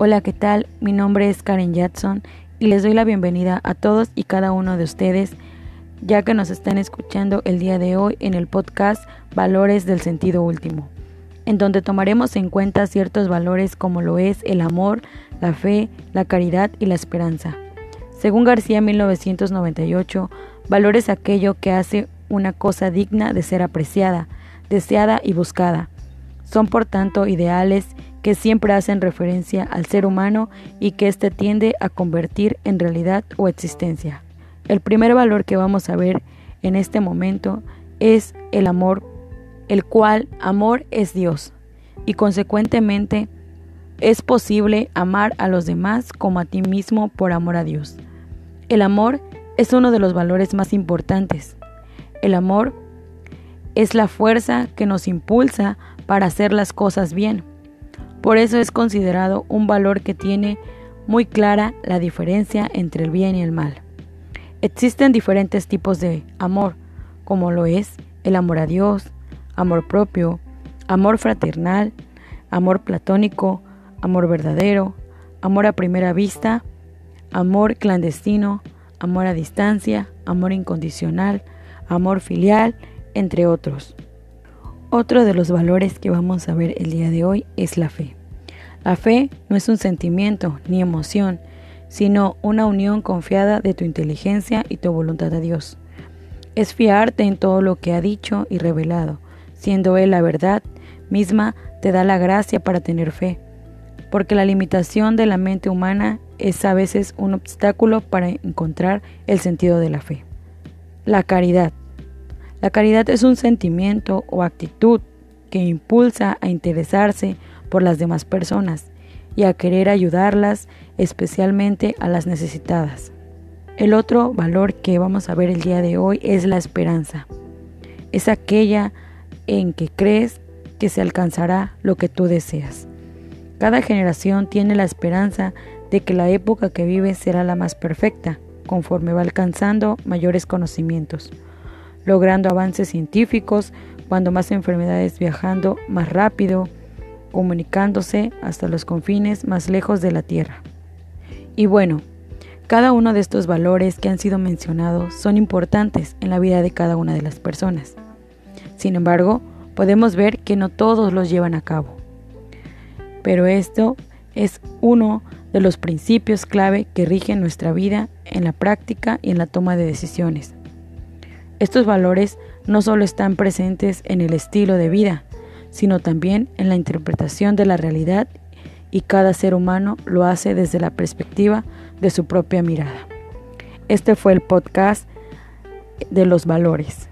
Hola, ¿qué tal? Mi nombre es Karen Jackson y les doy la bienvenida a todos y cada uno de ustedes, ya que nos están escuchando el día de hoy en el podcast Valores del Sentido Último, en donde tomaremos en cuenta ciertos valores como lo es el amor, la fe, la caridad y la esperanza. Según García 1998, valor es aquello que hace una cosa digna de ser apreciada, deseada y buscada. Son por tanto ideales que siempre hacen referencia al ser humano y que éste tiende a convertir en realidad o existencia. El primer valor que vamos a ver en este momento es el amor, el cual amor es Dios y consecuentemente es posible amar a los demás como a ti mismo por amor a Dios. El amor es uno de los valores más importantes. El amor es la fuerza que nos impulsa para hacer las cosas bien por eso es considerado un valor que tiene muy clara la diferencia entre el bien y el mal. Existen diferentes tipos de amor, como lo es el amor a Dios, amor propio, amor fraternal, amor platónico, amor verdadero, amor a primera vista, amor clandestino, amor a distancia, amor incondicional, amor filial, entre otros. Otro de los valores que vamos a ver el día de hoy es la fe. La fe no es un sentimiento ni emoción, sino una unión confiada de tu inteligencia y tu voluntad a Dios. Es fiarte en todo lo que ha dicho y revelado, siendo Él la verdad misma te da la gracia para tener fe, porque la limitación de la mente humana es a veces un obstáculo para encontrar el sentido de la fe. La caridad. La caridad es un sentimiento o actitud que impulsa a interesarse por las demás personas y a querer ayudarlas, especialmente a las necesitadas. El otro valor que vamos a ver el día de hoy es la esperanza. Es aquella en que crees que se alcanzará lo que tú deseas. Cada generación tiene la esperanza de que la época que vive será la más perfecta, conforme va alcanzando mayores conocimientos logrando avances científicos, cuando más enfermedades viajando más rápido, comunicándose hasta los confines más lejos de la Tierra. Y bueno, cada uno de estos valores que han sido mencionados son importantes en la vida de cada una de las personas. Sin embargo, podemos ver que no todos los llevan a cabo. Pero esto es uno de los principios clave que rigen nuestra vida en la práctica y en la toma de decisiones. Estos valores no solo están presentes en el estilo de vida, sino también en la interpretación de la realidad y cada ser humano lo hace desde la perspectiva de su propia mirada. Este fue el podcast de los valores.